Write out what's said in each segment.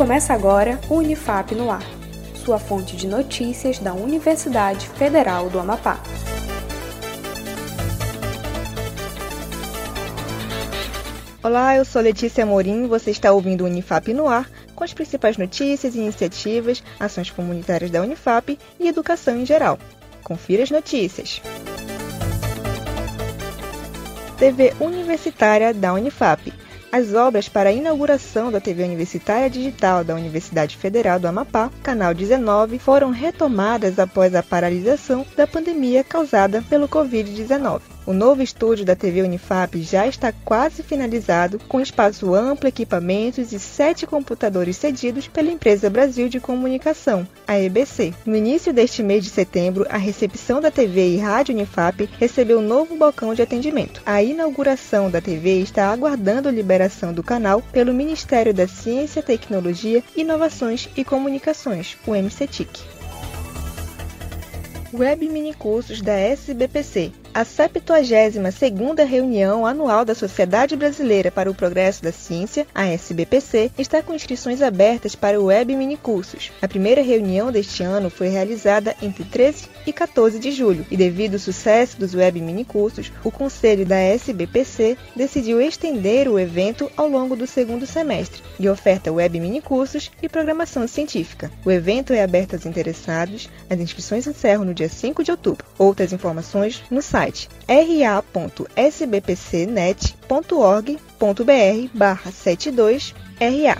Começa agora o Unifap no Ar, sua fonte de notícias da Universidade Federal do Amapá. Olá, eu sou Letícia Morim, você está ouvindo o Unifap no Ar, com as principais notícias, iniciativas, ações comunitárias da Unifap e educação em geral. Confira as notícias. TV Universitária da Unifap. As obras para a inauguração da TV Universitária Digital da Universidade Federal do Amapá, Canal 19, foram retomadas após a paralisação da pandemia causada pelo Covid-19. O novo estúdio da TV Unifap já está quase finalizado, com espaço amplo, equipamentos e sete computadores cedidos pela empresa Brasil de Comunicação, a EBC. No início deste mês de setembro, a recepção da TV e Rádio Unifap recebeu um novo balcão de atendimento. A inauguração da TV está aguardando a liberação do canal pelo Ministério da Ciência, Tecnologia, Inovações e Comunicações, o MCTIC. Web Minicursos da SBPC a 72ª reunião anual da Sociedade Brasileira para o Progresso da Ciência, a SBPC, está com inscrições abertas para o Web Minicursos. A primeira reunião deste ano foi realizada entre 13 e 14 de julho, e devido ao sucesso dos Web Minicursos, o Conselho da SBPC decidiu estender o evento ao longo do segundo semestre e oferta Web Minicursos e Programação Científica. O evento é aberto aos interessados, as inscrições encerram no dia 5 de outubro. Outras informações no site site ra.sbpcnet.org.br barra 72RA.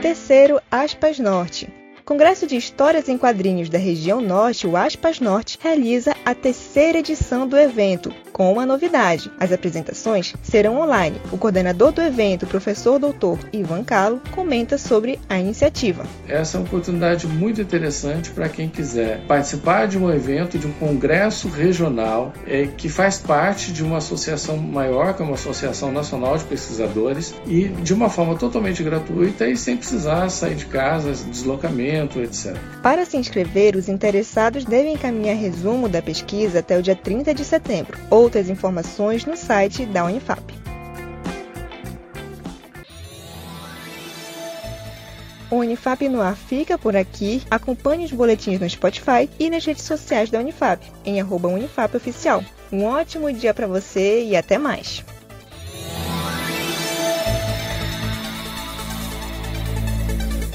Terceiro, aspas norte. Congresso de Histórias em Quadrinhos da Região Norte, o Aspas Norte, realiza a terceira edição do evento, com uma novidade: as apresentações serão online. O coordenador do evento, professor doutor Ivan Calo, comenta sobre a iniciativa. Essa é uma oportunidade muito interessante para quem quiser participar de um evento, de um congresso regional é, que faz parte de uma associação maior, que é uma Associação Nacional de Pesquisadores, e de uma forma totalmente gratuita e sem precisar sair de casa, deslocamento, etc. Para se inscrever, os interessados devem encaminhar resumo da pesquisa até o dia 30 de setembro. Ou outras informações no site da Unifap. O Unifap no ar fica por aqui. Acompanhe os boletins no Spotify e nas redes sociais da Unifap, em arroba Unifap Oficial. Um ótimo dia para você e até mais!